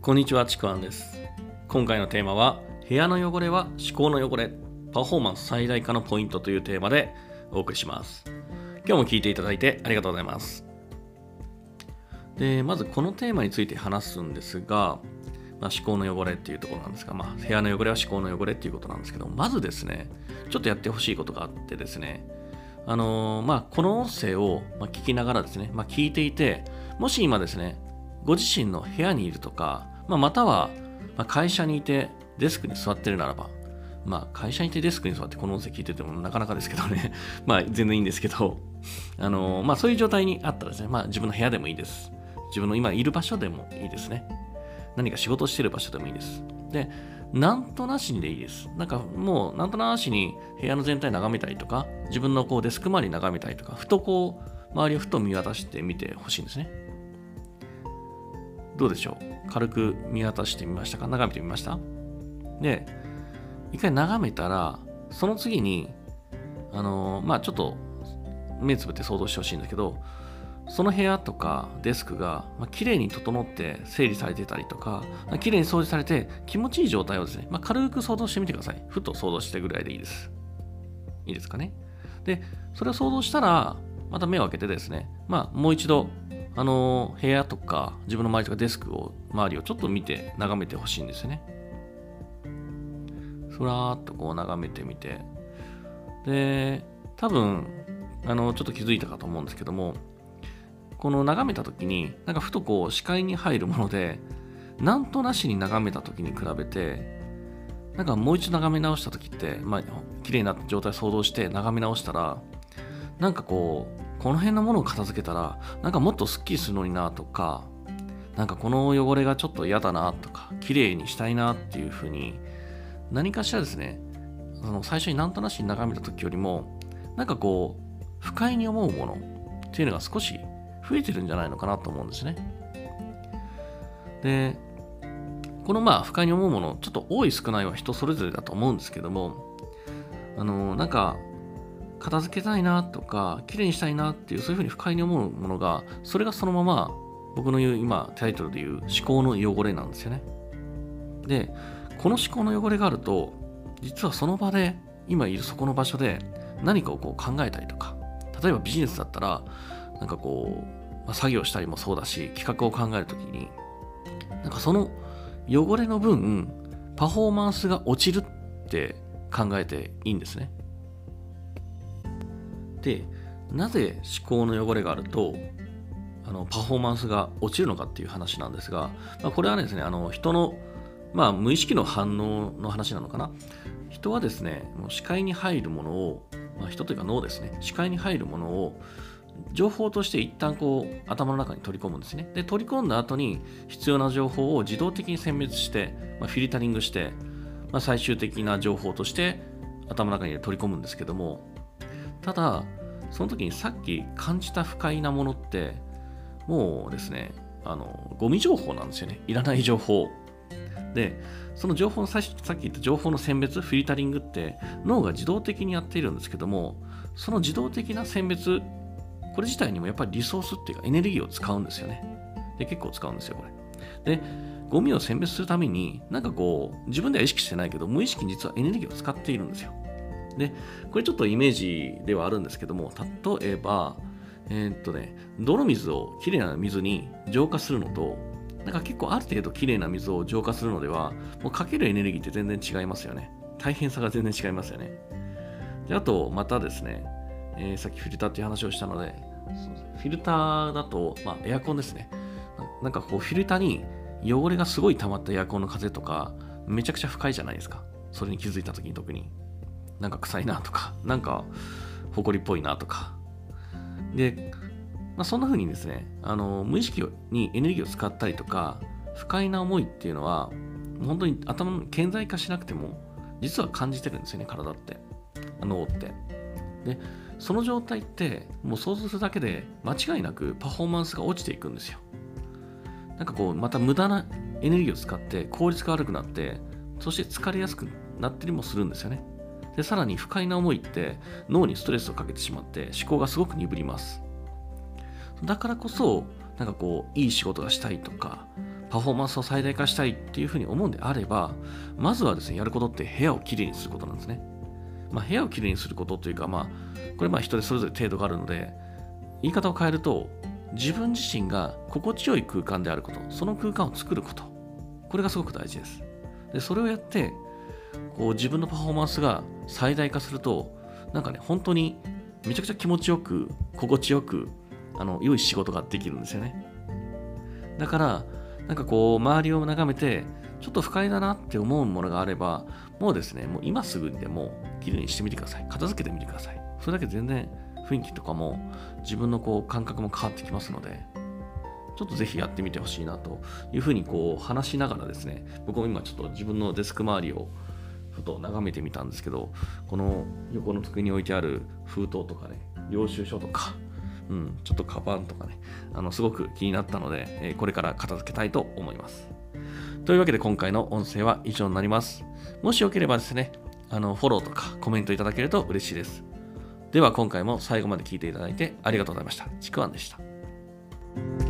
こんにちは、ちくわんです。今回のテーマは、部屋の汚れは思考の汚れ、パフォーマンス最大化のポイントというテーマでお送りします。今日も聞いていただいてありがとうございます。で、まずこのテーマについて話すんですが、まあ、思考の汚れっていうところなんですが、まあ、部屋の汚れは思考の汚れっていうことなんですけど、まずですね、ちょっとやってほしいことがあってですね、あのーまあ、この音声を聞きながらですね、まあ、聞いていて、もし今ですね、ご自身の部屋にいるとか、まあ、または会社にいてデスクに座ってるならば、まあ、会社にいてデスクに座ってこの音声聞いててもなかなかですけどね、まあ、全然いいんですけど、あのまあ、そういう状態にあったらですね、まあ、自分の部屋でもいいです。自分の今いる場所でもいいですね。何か仕事してる場所でもいいです。で、なんとなしにでいいです。なんかもう、なんとなしに部屋の全体眺めたりとか、自分のこうデスク周り眺めたりとか、ふとこう、周りをふと見渡してみてほしいんですね。どうでしょう？軽く見渡してみましたか？眺めてみました？で、一回眺めたら、その次に、あのーまあちょっと目つぶって想像してほしいんだけど、その部屋とかデスクが、まあ、綺麗に整って整理されてたりとか、まあ綺麗に掃除されて気持ちいい状態をですね、まあ、軽く想像してみてください。ふと想像してぐらいでいいです。いいですかね？で、それを想像したら、また目を開けてですね、まあもう一度、あの部屋とか自分の周りとかデスクを周りをちょっと見て眺めてほしいんですよね。ふらーっとこう眺めてみて、で、多分、あの、ちょっと気づいたかと思うんですけども、この眺めた時に、なんかふとこう視界に入るもので、なんとなしに眺めた時に比べて、なんかもう一度眺め直した時って、まあ、綺麗な状態想像して眺め直したら、なんかこう、この辺のものを片付けたら、なんかもっとスッキリするのになとか、なんかこの汚れがちょっと嫌だなとか、綺麗にしたいなっていうふうに、何かしらですね、あの最初になんとなしに眺めた時よりも、なんかこう、不快に思うものっていうのが少し増えてるんじゃないのかなと思うんですね。で、このまあ不快に思うもの、ちょっと多い少ないは人それぞれだと思うんですけども、あの、なんか、片付けたいなとか、綺麗にしたいなっていう、そういうふうに不快に思うものが、それがそのまま、僕の言う今、タイトルで言う思考の汚れなんですよね。で、この思考の汚れがあると、実はその場で、今いるそこの場所で何かをこう考えたりとか、例えばビジネスだったら、なんかこう、まあ、作業したりもそうだし、企画を考えるときに、なんかその汚れの分、パフォーマンスが落ちるって考えていいんですね。で、なぜ思考の汚れがあると、あのパフォーマンスが落ちるのかっていう話なんですが、まあ、これはですね、あの人の、まあ、無意識の反応の話なのかな。人はですね、視界に入るものを、まあ、人というか脳ですね、視界に入るものを情報として一旦こう頭の中に取り込むんですね。で、取り込んだ後に必要な情報を自動的に選別して、まあ、フィルタリングして、まあ、最終的な情報として頭の中に取り込むんですけども、ただ、その時にさっき感じた不快なものって、もうですね、あの、ゴミ情報なんですよね。いらない情報。で、その情報のささっき言った情報の選別、フィルタリングって脳が自動的にやっているんですけども、その自動的な選別、これ自体にもやっぱりリソースっていうかエネルギーを使うんですよね。で、結構使うんですよ、これ。で、ゴミを選別するために、なんかこう、自分では意識してないけど、無意識に実はエネルギーを使っているんですよ。で、これちょっとイメージではあるんですけども、例えば、えーっとね、泥水をきれいな水に浄化するのと、なんか結構ある程度きれいな水を浄化するのでは、もうかけるエネルギーって全然違いますよね。大変さが全然違いますよね。であと、またですね、えーさっきフィルターっていう話をしたので、フィルターだと、まあ、エアコンですね。なんかこう、フィルターに汚れがすごい溜まったエアコンの風とか、めちゃくちゃ不快じゃないですか。それに気づいた時に特に。なんか臭いなとか、なんか、埃っぽいなとか。で、まあ、そんな風にですね、あの、無意識にエネルギーを使ったりとか、不快な思いっていうのは、本当に頭の顕在化しなくても、実は感じてるんですよね、体って。脳って。で、その状態って、もう想像するだけで、間違いなくパフォーマンスが落ちていくんですよ。なんかこう、また無駄なエネルギーを使って、効率が悪くなって、そして疲れやすくなったりもするんですよね。で、さらに不快な思いって脳にストレスをかけてしまって思考がすごく鈍ります。だからこそ、なんかこう、いい仕事がしたいとか、パフォーマンスを最大化したいっていうふうに思うんであれば、まずはですね、やることって部屋をきれいにすることなんですね。まあ、部屋をきれいにすることというか、まあ、これまあ人でそれぞれ程度があるので、言い方を変えると、自分自身が心地よい空間であること、その空間を作ること、これがすごく大事です。で、それをやって、こう自分のパフォーマンスが最大化すると、なんかね、本当にめちゃくちゃ気持ちよく、心地よく、あの、良い仕事ができるんですよね。だから、なんかこう、周りを眺めて、ちょっと不快だなって思うものがあれば、もうですね、もう今すぐにでもきれいにしてみてください。片付けてみてください。それだけ全然雰囲気とかも自分のこう感覚も変わってきますので、ちょっとぜひやってみてほしいなというふうにこう話しながらですね、僕も今ちょっと自分のデスク周りをふと眺めてみたんですけど、この横の机に置いてある封筒とかね、領収書とか、うん、ちょっとカバンとかね、あのすごく気になったので、えこれから片付けたいと思います。というわけで今回の音声は以上になります。もしよければですね、あのフォローとかコメントいただけると嬉しいです。では今回も最後まで聞いていただいてありがとうございました。ちくわんでした。